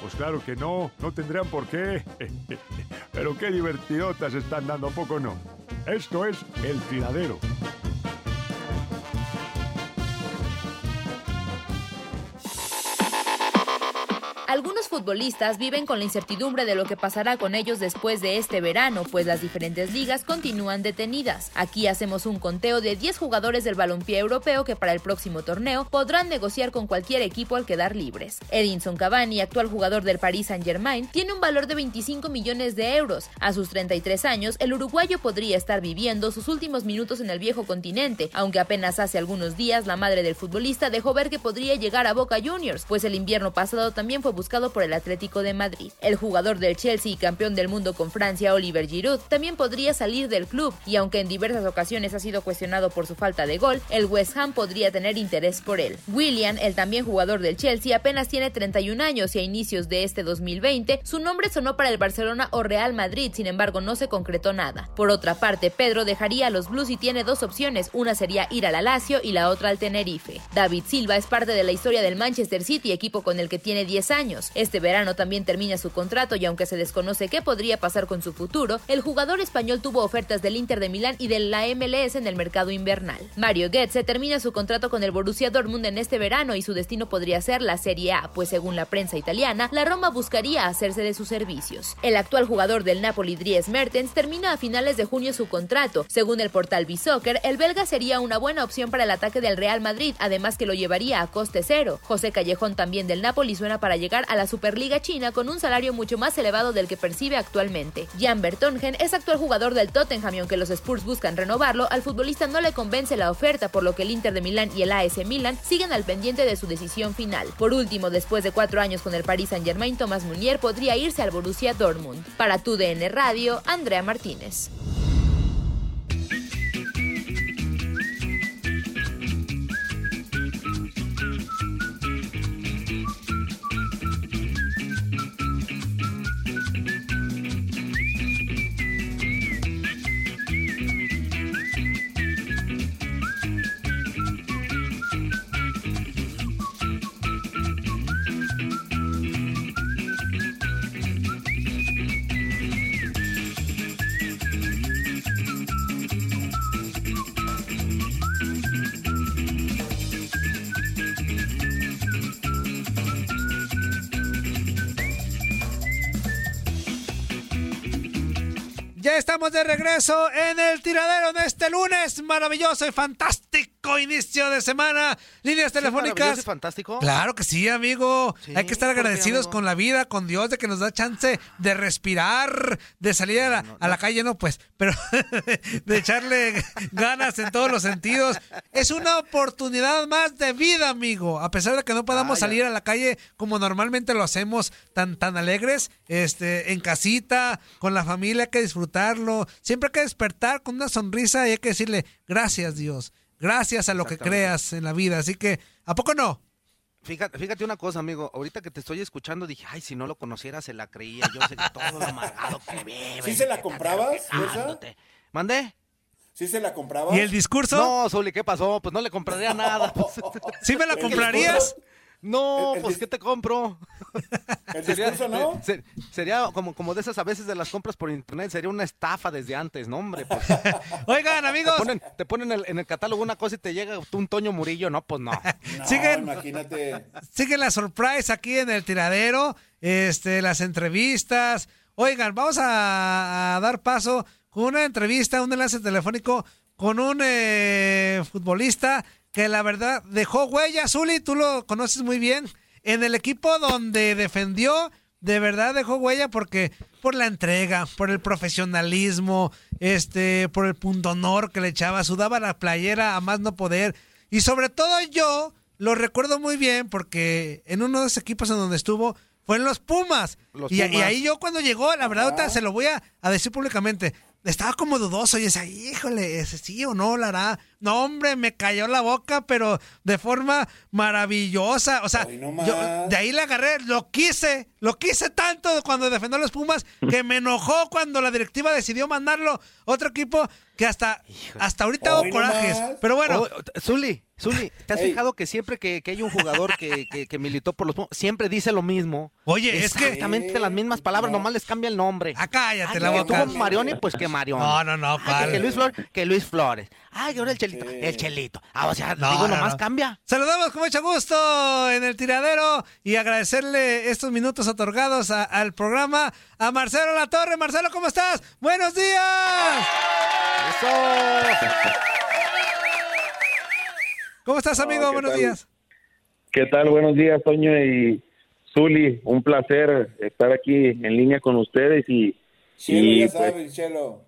Pues claro que no, no tendrían por qué. Pero qué divertidotas están dando, ¿a poco no? Esto es El Tiradero. Futbolistas viven con la incertidumbre de lo que pasará con ellos después de este verano, pues las diferentes ligas continúan detenidas. Aquí hacemos un conteo de 10 jugadores del balompié europeo que para el próximo torneo podrán negociar con cualquier equipo al quedar libres. Edinson Cavani, actual jugador del Paris Saint-Germain, tiene un valor de 25 millones de euros. A sus 33 años, el uruguayo podría estar viviendo sus últimos minutos en el viejo continente, aunque apenas hace algunos días la madre del futbolista dejó ver que podría llegar a Boca Juniors, pues el invierno pasado también fue buscado por el Atlético de Madrid. El jugador del Chelsea y campeón del mundo con Francia, Oliver Giroud, también podría salir del club y aunque en diversas ocasiones ha sido cuestionado por su falta de gol, el West Ham podría tener interés por él. William, el también jugador del Chelsea, apenas tiene 31 años y a inicios de este 2020 su nombre sonó para el Barcelona o Real Madrid, sin embargo no se concretó nada. Por otra parte, Pedro dejaría a los Blues y tiene dos opciones, una sería ir al Lazio y la otra al Tenerife. David Silva es parte de la historia del Manchester City, equipo con el que tiene 10 años. Este verano también termina su contrato y aunque se desconoce qué podría pasar con su futuro, el jugador español tuvo ofertas del Inter de Milán y de la MLS en el mercado invernal. Mario Goetze termina su contrato con el Borussia Dortmund en este verano y su destino podría ser la Serie A, pues según la prensa italiana, la Roma buscaría hacerse de sus servicios. El actual jugador del Napoli, Dries Mertens, termina a finales de junio su contrato. Según el portal B-Soccer, el belga sería una buena opción para el ataque del Real Madrid, además que lo llevaría a coste cero. José Callejón también del Napoli suena para llegar a la Superliga China con un salario mucho más elevado del que percibe actualmente. Jan Bertongen es actual jugador del Tottenham y aunque los Spurs buscan renovarlo, al futbolista no le convence la oferta, por lo que el Inter de Milán y el AS Milan siguen al pendiente de su decisión final. Por último, después de cuatro años con el Paris Saint-Germain, Thomas Munier podría irse al Borussia Dortmund. Para tu DN Radio, Andrea Martínez. Estamos de regreso en el tiradero de este lunes maravilloso y fantástico inicio de semana. Líneas telefónicas. fantástico? Claro que sí, amigo. Hay que estar agradecidos con la vida, con Dios, de que nos da chance de respirar, de salir a la, calle, no pues, pero de echarle ganas en todos los sentidos. Es una oportunidad más de vida, amigo. A pesar de que no podamos ah, salir a la calle como normalmente lo hacemos, tan, tan alegres, este, en casita, con la familia, hay que disfrutarlo. Siempre hay que despertar con una sonrisa y hay que decirle, gracias Dios, gracias a lo que creas en la vida. Así que, ¿a poco no? Fíjate, fíjate una cosa, amigo. Ahorita que te estoy escuchando, dije, ay, si no lo conociera, se la creía. Yo sé todo lo amargado que vive. ¿Sí se la comprabas? ¿Mandé? ¿Sí se la comprabas? ¿Y el discurso? No, Zuli, ¿qué pasó? Pues no le compraría nada. ¿Sí me la comprarías? No, pues ¿qué te compro? ¿El discurso no? sería como, como de esas a veces de las compras por internet, sería una estafa desde antes, ¿no, hombre? Pues. Oigan, amigos. Te ponen, en el catálogo una cosa y te llega un Toño Murillo, no, pues no. siguen, imagínate. Sigue la surprise aquí en el tiradero, este, las entrevistas. Oigan, vamos a, dar paso con una entrevista, un enlace telefónico con un eh, futbolista que la verdad dejó huella, Zuli, tú lo conoces muy bien, en el equipo donde defendió, de verdad dejó huella porque por la entrega, por el profesionalismo, este, por el punto honor que le echaba, sudaba la playera a más no poder. Y sobre todo yo lo recuerdo muy bien porque en uno de esos equipos en donde estuvo fue en los Pumas. y, ahí yo cuando llegó, la verdad, se lo voy a, a decir públicamente, estaba como dudoso y decía, híjole, ese sí o no lo hará. No, hombre, me cayó la boca, pero de forma maravillosa. O sea, yo de ahí le agarré, lo quise, lo quise tanto cuando defendió a los Pumas que me enojó cuando la directiva decidió mandarlo otro equipo que hasta, hasta ahorita hago corajes. Pero bueno. Oh, Zuli, Zuli, ¿te has fijado que siempre que, hay un jugador que, que, militó por los Pumas, siempre dice lo mismo? Oye, es que. Exactamente las mismas palabras, nomás les cambia el nombre. Ah, cállate la boca. Tuvo Marioni, pues que Marioni. No, no, no, que, Luis Flores, que Luis Flores. Ay, ahora el chelito, el chelito. Ah, o sea, digo, nomás cambia. Saludamos con mucho gusto en el tiradero y agradecerle estos minutos otorgados al programa a Marcelo La Torre. Marcelo, ¿cómo estás? ¡Buenos días! ¿Cómo estás, amigo? Buenos días. ¿Qué tal? Buenos días, Toño y Zuli. Un placer estar aquí en línea con ustedes y... ya pues, sabes, Chelo.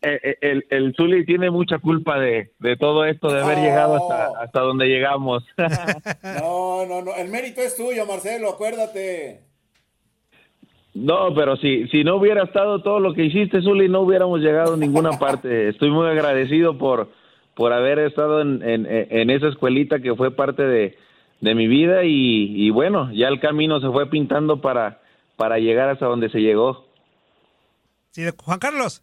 Eh, eh, el, el Zuli tiene mucha culpa de, todo esto, de haber llegado hasta, hasta donde llegamos. no, no, no. El mérito es tuyo, Marcelo, acuérdate. No, pero si, si no hubiera estado todo lo que hiciste, Zuli, no hubiéramos llegado a ninguna parte. Estoy muy agradecido por, por haber estado en, en, esa escuelita que fue parte de, mi vida y, y, bueno, ya el camino se fue pintando para, para llegar hasta donde se llegó. Sí, Juan Carlos.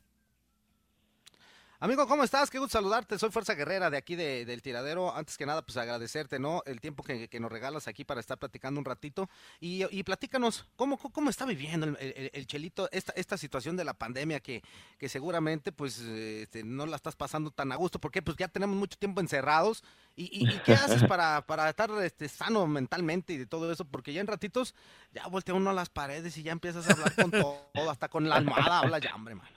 Amigo, ¿cómo estás? Qué gusto saludarte. Soy Fuerza Guerrera de aquí del Tiradero. Antes que nada, pues agradecerte, ¿no? El tiempo que, nos regalas aquí para estar platicando un ratito. Y, y platícanos, ¿cómo, ¿cómo está viviendo el, Chelito esta, esta situación de la pandemia que, que seguramente pues este, no la estás pasando tan a gusto? Porque pues ya tenemos mucho tiempo encerrados. ¿Y, qué haces para, para estar este, sano mentalmente y de todo eso? Porque ya en ratitos ya voltea uno a las paredes y ya empiezas a hablar con todo, hasta con la almohada habla ya, hombre, mano.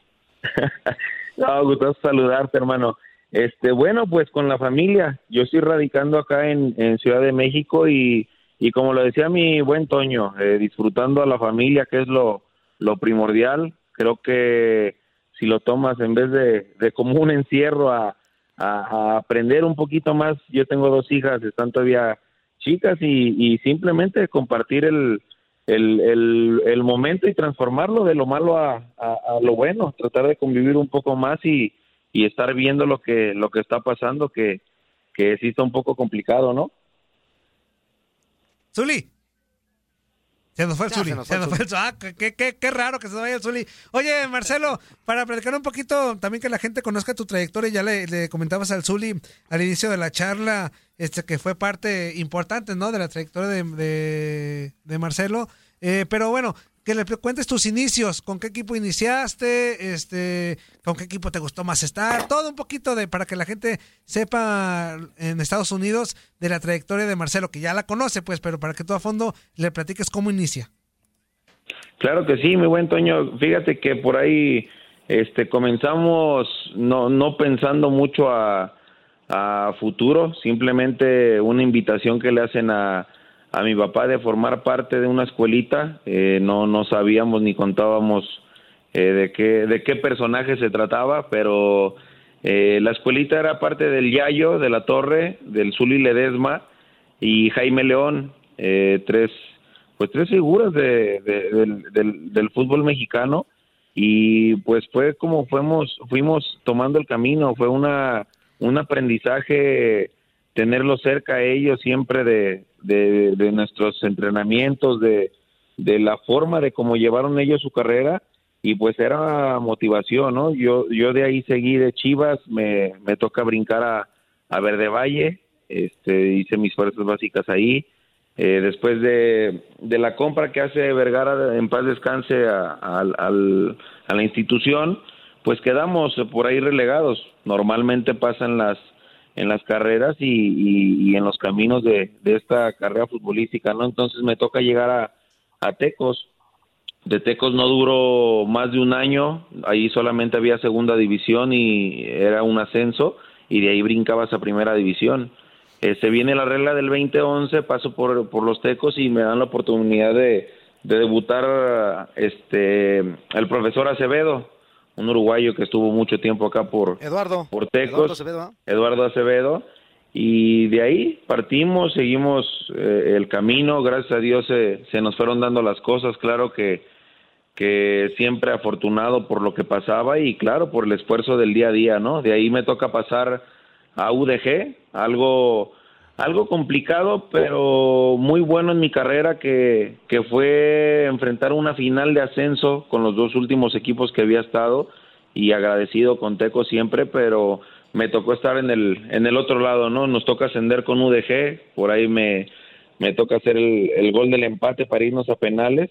No, gusto saludarte, hermano. Este, bueno, pues con la familia. Yo estoy radicando acá en, Ciudad de México y, y como lo decía mi buen Toño, eh, disfrutando a la familia, que es lo, lo primordial. Creo que si lo tomas en vez de, de como un encierro a, a, aprender un poquito más, yo tengo dos hijas, están todavía chicas y, y simplemente compartir el, el, el, momento y transformarlo de lo malo a, a, lo bueno, tratar de convivir un poco más y, y estar viendo lo que, lo que está pasando, que, que sí está un poco complicado, ¿no? Zuli. Se nos fue el Zuli. Se nos fue el Ah, qué, qué, qué, raro que se vaya el Zuli. Oye, Marcelo, para platicar un poquito, también que la gente conozca tu trayectoria, ya le, le comentabas al Zuli al inicio de la charla, este que fue parte importante, ¿no? De la trayectoria de, de, Marcelo. Eh, pero bueno, que le cuentes tus inicios, con qué equipo iniciaste, este, con qué equipo te gustó más estar, todo un poquito de para que la gente sepa en Estados Unidos de la trayectoria de Marcelo, que ya la conoce, pues, pero para que todo a fondo le platiques cómo inicia. Claro que sí, mi buen Toño. Fíjate que por ahí este comenzamos no no pensando mucho a a futuro, simplemente una invitación que le hacen a, a mi papá de formar parte de una escuelita, eh, no, no sabíamos ni contábamos eh, de, qué, de qué personaje se trataba, pero eh, la escuelita era parte del Yayo, de la Torre, del Zuli Ledesma y Jaime León, tres, pues tres figuras de, del, del, del fútbol mexicano. Y pues fue como fuimos, fuimos tomando el camino, fue una un aprendizaje tenerlo cerca a ellos siempre de, de, nuestros entrenamientos, de, de la forma de cómo llevaron ellos su carrera y pues era motivación, ¿no? Yo, yo de ahí seguí de Chivas, me, me toca brincar a, a Verde Valle, este, hice mis fuerzas básicas ahí. Eh, después de, de, la compra que hace Vergara en paz descanse a, a, a la institución, pues quedamos por ahí relegados. Normalmente pasan las en las carreras y, en los caminos de, esta carrera futbolística, ¿no? Entonces me toca llegar a, a Tecos. De Tecos no duró más de un año, ahí solamente había segunda división y era un ascenso, y de ahí brincabas a primera división. Eh, se viene la regla del 2011, paso por, por los Tecos y me dan la oportunidad de, de debutar este el profesor Acevedo, un uruguayo que estuvo mucho tiempo acá por, Eduardo, por Tecos, Eduardo Acevedo, y de ahí partimos, seguimos eh, el camino, gracias a Dios se, se, nos fueron dando las cosas, claro que, que siempre afortunado por lo que pasaba y claro, por el esfuerzo del día a día, ¿no? De ahí me toca pasar a UDG, algo algo complicado, pero muy bueno en mi carrera, que, que fue enfrentar una final de ascenso con los dos últimos equipos que había estado y agradecido con Teco siempre, pero me tocó estar en el, en el otro lado, ¿no? Nos toca ascender con UDG, por ahí me, me toca hacer el, el gol del empate para irnos a penales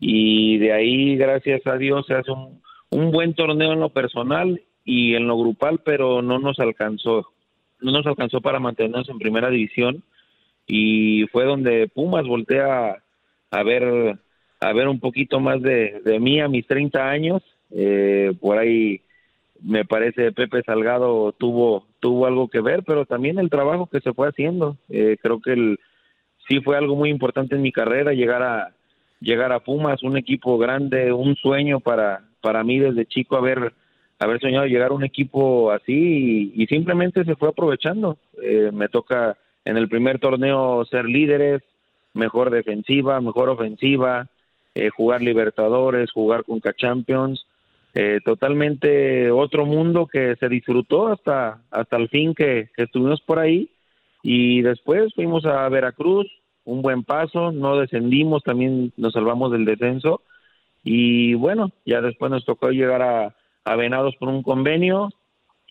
y de ahí, gracias a Dios, se hace un, un buen torneo en lo personal y en lo grupal, pero no nos alcanzó no nos alcanzó para mantenernos en primera división y fue donde Pumas voltea a ver a ver un poquito más de, de mí a mis 30 años. Eh, por ahí me parece Pepe Salgado tuvo tuvo algo que ver pero también el trabajo que se fue haciendo. Eh, creo que el, sí fue algo muy importante en mi carrera llegar a llegar a Pumas un equipo grande un sueño para para mí desde chico haber haber soñado llegar a un equipo así y, simplemente se fue aprovechando. Eh, me toca en el primer torneo ser líderes, mejor defensiva, mejor ofensiva, eh, jugar Libertadores, jugar con Champions, eh, totalmente otro mundo que se disfrutó hasta hasta el fin que, que estuvimos por ahí y después fuimos a Veracruz, un buen paso, no descendimos, también nos salvamos del descenso y bueno, ya después nos tocó llegar a a por un convenio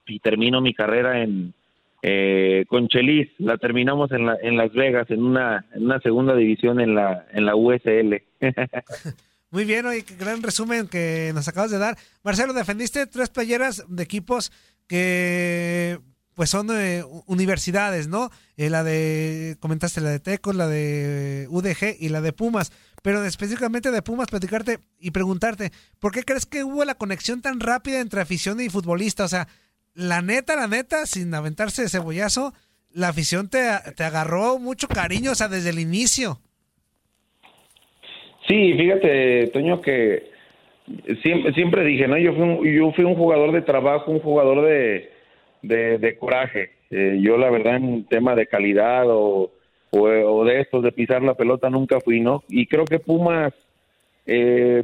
y termino mi carrera en eh, con Chelis. La terminamos en, la, en Las Vegas, en una, en una segunda división en la, en la USL. Muy bien, qué gran resumen que nos acabas de dar. Marcelo, defendiste tres playeras de equipos que pues son eh, universidades, ¿no? Eh, la de, comentaste la de Tecos, la de UDG y la de Pumas pero específicamente de Pumas, platicarte y preguntarte, ¿por qué crees que hubo la conexión tan rápida entre afición y futbolista? O sea, la neta, la neta, sin aventarse de cebollazo, la afición te, te agarró mucho cariño, o sea, desde el inicio. Sí, fíjate, Toño, que siempre, siempre dije, ¿no? Yo fui, un, yo fui un jugador de trabajo, un jugador de, de, coraje. Eh, yo, la verdad, en tema de calidad o o, de estos de pisar la pelota nunca fui, ¿no? Y creo que Pumas eh,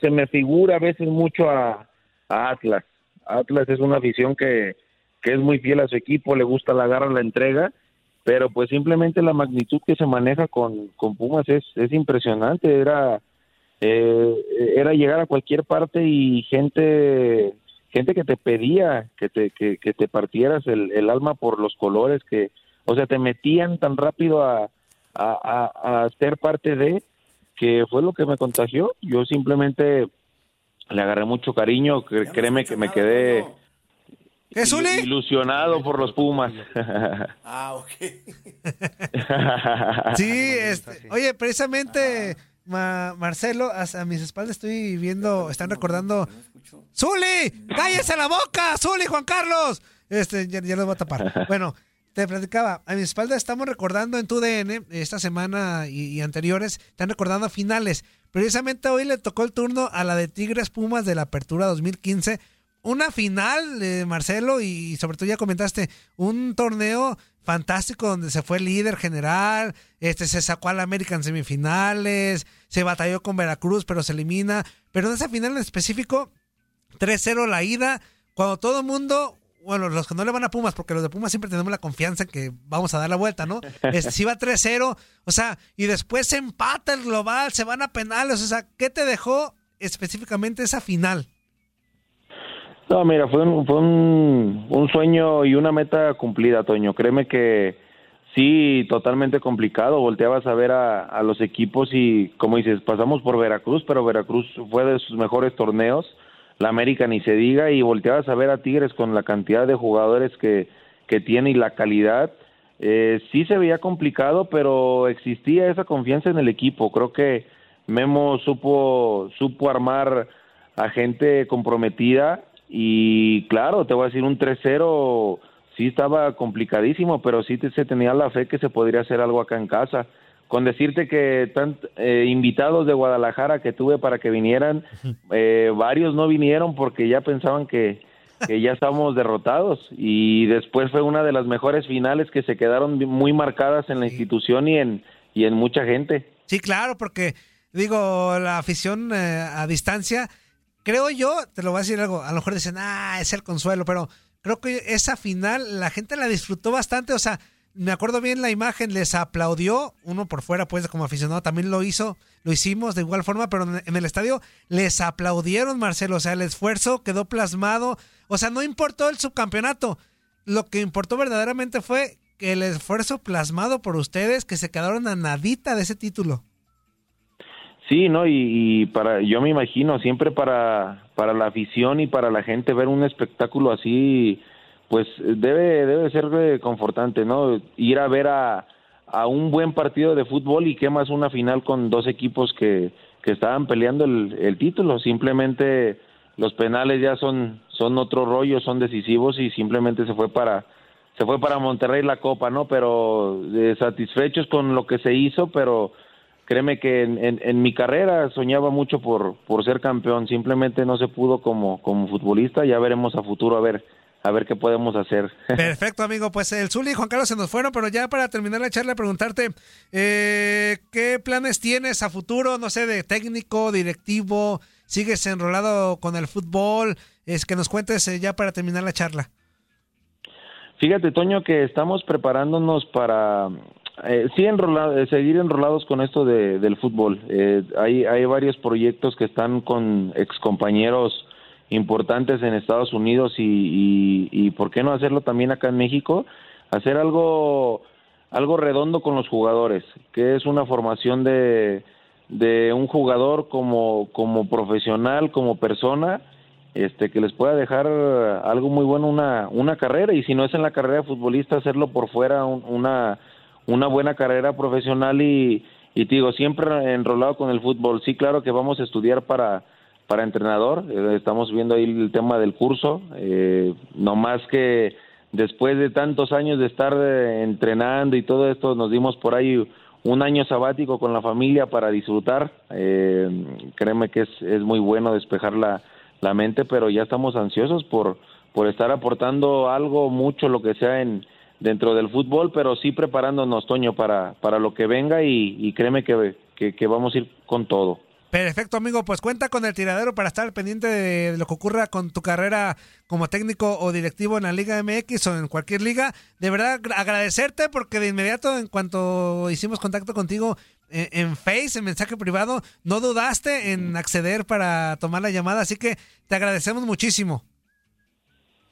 se, me figura a veces mucho a, Atlas. Atlas es una afición que, que es muy fiel a su equipo, le gusta la garra, la entrega, pero pues simplemente la magnitud que se maneja con, con Pumas es, es impresionante. Era, eh, era llegar a cualquier parte y gente gente que te pedía que te, que, te partieras el alma por los colores que, o sea, te metían tan rápido a, a, ser parte de que fue lo que me contagió. Yo simplemente le agarré mucho cariño, créeme que me quedé ilusionado por los Pumas. ah, ok. sí, este, oye, precisamente Marcelo, a, mis espaldas estoy viendo, están recordando. ¡Zuli! ¡Cállese la boca! ¡Zuli, Juan Carlos! este, ya, ya lo voy a tapar. Bueno, te platicaba, a mi espalda estamos recordando en tu DN, esta semana y, y anteriores, están recordando finales. Precisamente hoy le tocó el turno a la de Tigres Pumas de la Apertura 2015. Una final, eh, Marcelo, y sobre todo ya comentaste, un torneo fantástico donde se fue líder general, este se sacó al América en semifinales, se batalló con Veracruz, pero se elimina. Pero en esa final en específico, 3-0 la ida, cuando todo mundo, bueno, los que no le van a Pumas, porque los de Pumas siempre tenemos la confianza en que vamos a dar la vuelta, ¿no? Este, si va 3-0, o sea, y después se empata el global, se van a penales, o sea, ¿qué te dejó específicamente esa final? No, mira, fue un, fue un, un sueño y una meta cumplida, Toño. Créeme que sí, totalmente complicado. Volteabas a ver a, a los equipos y, como dices, pasamos por Veracruz, pero Veracruz fue de sus mejores torneos. La América ni se diga y volteabas a ver a Tigres con la cantidad de jugadores que, que tiene y la calidad. Eh, sí se veía complicado, pero existía esa confianza en el equipo. Creo que Memo supo, supo armar a gente comprometida y claro, te voy a decir, un 3-0 sí estaba complicadísimo, pero sí se tenía la fe que se podría hacer algo acá en casa. Con decirte que tant, eh, invitados de Guadalajara que tuve para que vinieran, eh, varios no vinieron porque ya pensaban que, que ya estábamos derrotados. Y después fue una de las mejores finales que se quedaron muy marcadas en la institución y en, y en mucha gente. Sí, claro, porque digo, la afición eh, a distancia, creo yo, te lo voy a decir algo, a lo mejor dicen, ah, es el consuelo, pero creo que esa final la gente la disfrutó bastante, o sea, me acuerdo bien la imagen, les aplaudió, uno por fuera, pues como aficionado también lo hizo, lo hicimos de igual forma, pero en- el estadio les aplaudieron, Marcelo, o sea, el esfuerzo quedó plasmado, o sea, no importó el subcampeonato, lo que importó verdaderamente fue el esfuerzo plasmado por ustedes, que se quedaron a nadita de ese título. Sí, no, y, y para, yo me imagino siempre para, para la afición y para la gente ver un espectáculo así, pues debe, debe ser eh, confortante, ¿no? Ir a ver a, a un buen partido de fútbol y qué más una final con dos equipos que, que estaban peleando el, el título. Simplemente los penales ya son, son otro rollo, son decisivos y simplemente se fue para, se fue para Monterrey la copa, ¿no? Pero eh, satisfechos con lo que se hizo, pero créeme que en, en- en mi carrera soñaba mucho por, por ser campeón, simplemente no se pudo como, como futbolista, ya veremos a futuro a ver, a ver qué podemos hacer. Perfecto, amigo. Pues el Zuli y Juan Carlos se nos fueron, pero ya para terminar la charla, preguntarte, eh, ¿qué planes tienes a futuro? No sé, de técnico, directivo, ¿sigues enrolado con el fútbol? Es que nos cuentes eh, ya para terminar la charla. Fíjate, Toño, que estamos preparándonos para eh, sí eh, seguir enrolados con esto de, del fútbol. Eh, hay, hay varios proyectos que están con excompañeros importantes en Estados Unidos y, ¿por qué no hacerlo también acá en México? Hacer algo, algo redondo con los jugadores, que es una formación de, de un jugador como, como profesional, como persona, este que les pueda dejar algo muy bueno una una carrera y si no es en la carrera de futbolista hacerlo por fuera un- una una buena carrera profesional y y te digo siempre enrolado con el fútbol sí claro que vamos a estudiar para para entrenador. Eh, estamos viendo ahí el tema del curso. Eh, no más que después de tantos años de estar eh, entrenando y todo esto nos dimos por ahí un año sabático con la familia para disfrutar. Eh, créeme que es, es muy bueno despejar la la mente, pero ya estamos ansiosos por, por estar aportando algo, mucho, lo que sea en dentro del fútbol, pero sí preparándonos, Toño, para, para lo que venga y, créeme que, que vamos a ir con todo. Perfecto, amigo. Pues cuenta con el tiradero para estar pendiente de, lo que ocurra con tu carrera como técnico o directivo en la Liga MX o en cualquier liga. De verdad, gra- agradecerte porque de inmediato, en cuanto hicimos contacto contigo eh, en Face, en mensaje privado, no dudaste en acceder para tomar la llamada. Así que te agradecemos muchísimo.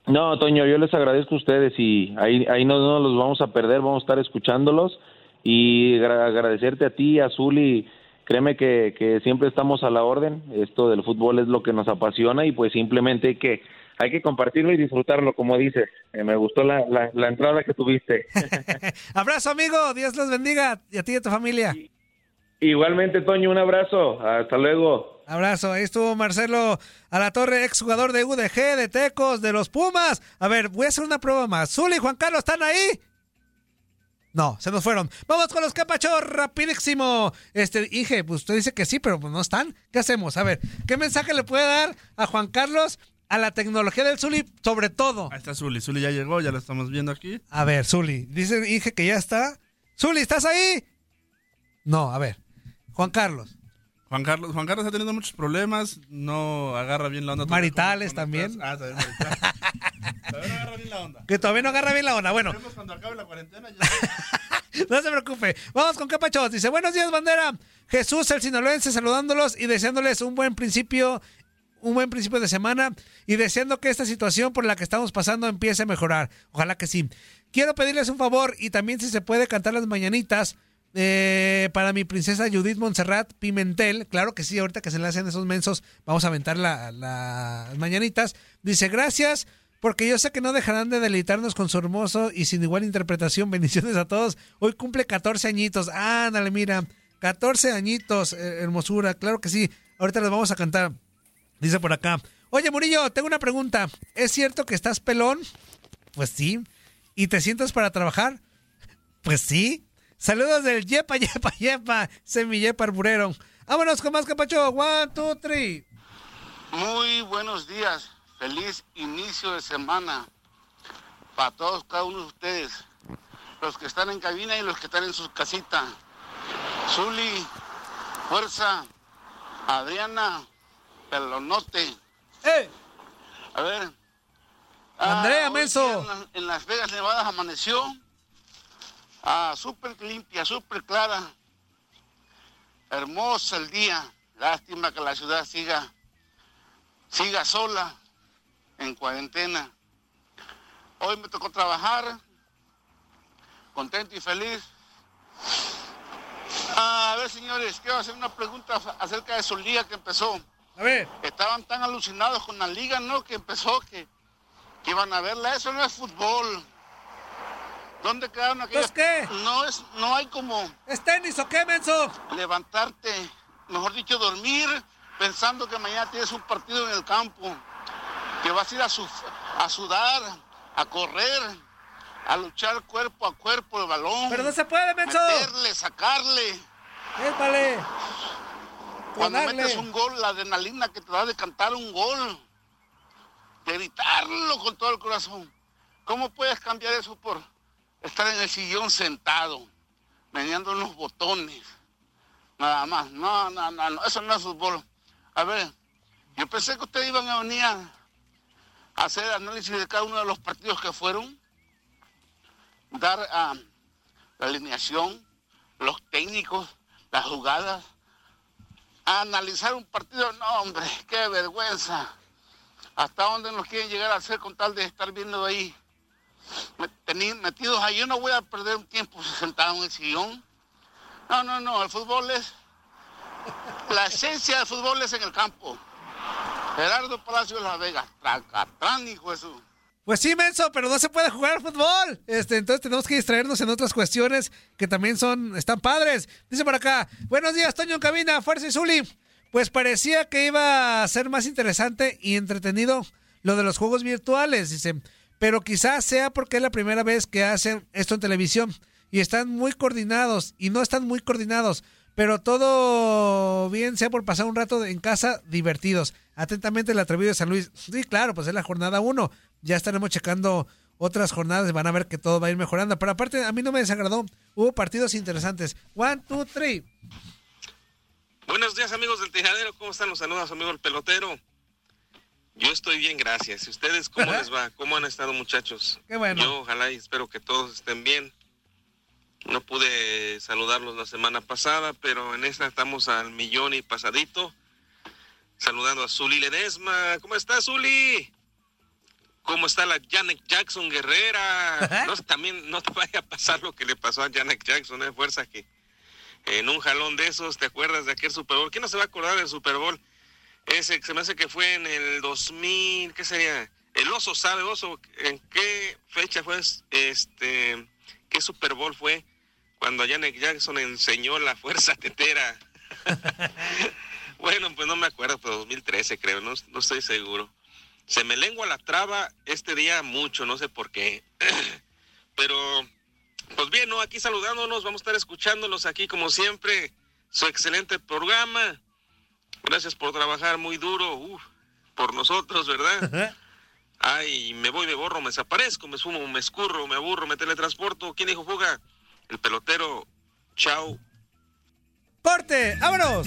No, Toño, yo les agradezco a ustedes y ahí, ahí no, no los vamos a perder, vamos a estar escuchándolos y agra- agradecerte a ti, a Zuli, créeme que, que siempre estamos a la orden, esto del fútbol es lo que nos apasiona y pues simplemente hay que, hay que compartirlo y disfrutarlo, como dices, Eh, me gustó la, la, la entrada que tuviste. Abrazo, amigo. Dios los bendiga y a ti y a tu familia. Igualmente, Toño, un abrazo. Hasta luego. Abrazo. Ahí estuvo Marcelo a la torre, exjugador de UDG, de Tecos, de los Pumas. A ver, voy a hacer una prueba más. Zuli y Juan Carlos, ¿están ahí? No, se nos fueron. Vamos con los capachos, rapidísimo. Este, Inge, pues usted dice que sí, pero pues no están. ¿Qué hacemos? A ver, ¿qué mensaje le puede dar a Juan Carlos a la tecnología del Zuli, sobre todo? Ahí está Zuli. Zuli ya llegó, ya lo estamos viendo aquí. A ver, Zuli. Dice Inge que ya está. Zuli, ¿estás ahí? No, a ver. Juan Carlos. Juan Carlos, Juan Carlos ha tenido muchos problemas, no agarra bien la onda. Maritales también. Ah, también maritales. todavía no agarra bien la onda. Que todavía no agarra bien la onda. Bueno. cuando acabe la cuarentena no se preocupe. Vamos con Capachos. Dice, buenos días, bandera. Jesús, el sinaloense, saludándolos y deseándoles un buen principio un buen principio de semana y deseando que esta situación por la que estamos pasando empiece a mejorar. Ojalá que sí. Quiero pedirles un favor y también si se puede cantar las mañanitas eh, para mi princesa Judith Montserrat Pimentel, claro que sí, ahorita que se le hacen esos mensos, vamos a aventar las mañanitas. Dice, gracias, porque yo sé que no dejarán de deleitarnos con su hermoso y sin igual interpretación. Bendiciones a todos. Hoy cumple 14 añitos. Ándale, mira, 14 añitos, eh, hermosura, claro que sí. Ahorita les vamos a cantar. Dice por acá. Oye, Murillo, tengo una pregunta. ¿Es cierto que estás pelón? Pues sí. ¿Y te sientas para trabajar? Pues sí. Saludos del Yepa, Yepa, Yepa, Semillepa Arburero. Vámonos con más capacho. One, two, three. Muy buenos días. Feliz inicio de semana para todos, cada uno de ustedes. Los que están en cabina y los que están en sus casitas. Zuli, Fuerza, Adriana, Pelonote. ¡Eh! A ver. Andrea Menso. En, en Las Vegas, Nevada, amaneció Ah, súper limpia, súper clara. Hermosa el día. Lástima que la ciudad siga, siga sola, en cuarentena. Hoy me tocó trabajar, contento y feliz. Ah, a ver, señores, quiero hacer una pregunta acerca de su liga que empezó. A ver. Estaban tan alucinados con la liga, ¿no? Que empezó que, que iban a verla. Eso no es fútbol. ¿Dónde quedaron aquellos? ¿Es qué? No, es, no hay como... ¿Es tenis o qué, menso? Levantarte, mejor dicho, dormir pensando que mañana tienes un partido en el campo, que vas a ir a, a sudar, a correr, a luchar cuerpo a cuerpo el balón. Pero no se puede, menso. Meterle, sacarle. Épale. Cuando metes un gol, la adrenalina que te da de cantar un gol, de gritarlo con todo el corazón. ¿Cómo puedes cambiar eso por estar en el sillón sentado, meneando los botones, nada más. No, no, no, no, eso no es fútbol. A ver, yo pensé que ustedes iban a venir hacer análisis de cada uno de los partidos que fueron, dar a la alineación, los técnicos, las jugadas, analizar un partido. No, hombre, qué vergüenza. ¿Hasta dónde nos quieren llegar a hacer con tal de estar viendo ahí metidos ahí. Yo no voy a perder un tiempo sentado en el sillón. No, no, no. El fútbol es. La esencia del fútbol es en el campo. Gerardo Palacio de la Vega. Tracatrán, hijo eso. Pues sí, menso, pero no se puede jugar fútbol. Este, entonces tenemos que distraernos en otras cuestiones que también son, están padres. Dice por acá, buenos días, Toño en cabina, Fuerza y Zuli. Pues parecía que iba a ser más interesante y entretenido lo de los juegos virtuales. Dice, pero quizás sea porque es la primera vez que hacen esto en televisión y están muy coordinados y no están muy coordinados, pero todo bien sea por pasar un rato en casa divertidos. Atentamente el atrevido de San Luis. Sí, claro, pues es la jornada 1. Ya estaremos checando otras jornadas y van a ver que todo va a ir mejorando. Pero aparte, a mí no me desagradó. Hubo partidos interesantes. One, two, three. Buenos días, amigos del Tejadero. ¿Cómo están? Los saludos, amigo el pelotero. Yo estoy bien, gracias. ¿Y ustedes cómo les va? ¿Cómo han estado, muchachos? Qué bueno. Yo ojalá y espero que todos estén bien. No pude saludarlos la semana pasada, pero en esta estamos al millón y pasadito. Saludando a Zuli Ledesma. ¿Cómo está, Zuli? ¿Cómo está la Janet Jackson Guerrera? No, también no te vaya a pasar lo que le pasó a Janet Jackson, ¿eh? Fuerza que en un jalón de esos, ¿te acuerdas de aquel Super Bowl? ¿Quién no se va a acordar del Super Bowl? Ese se me hace que fue en el 2000, ¿qué sería? El oso sabe, oso, ¿en qué fecha fue este, qué Super Bowl fue? Cuando Janet Jackson enseñó la fuerza tetera. bueno, pues no me acuerdo, pero 2013 creo, no, no estoy seguro. Se me lengua la traba este día mucho, no sé por qué. pero, pues bien, ¿no? Aquí saludándonos, vamos a estar escuchándolos aquí como siempre. Su excelente programa. Gracias por trabajar muy duro uf, por nosotros, ¿verdad? Ay, me voy, me borro, me desaparezco, me sumo, me escurro, me aburro, me teletransporto. ¿Quién dijo fuga? El pelotero. Chao. ¡Corte! ¡Vámonos!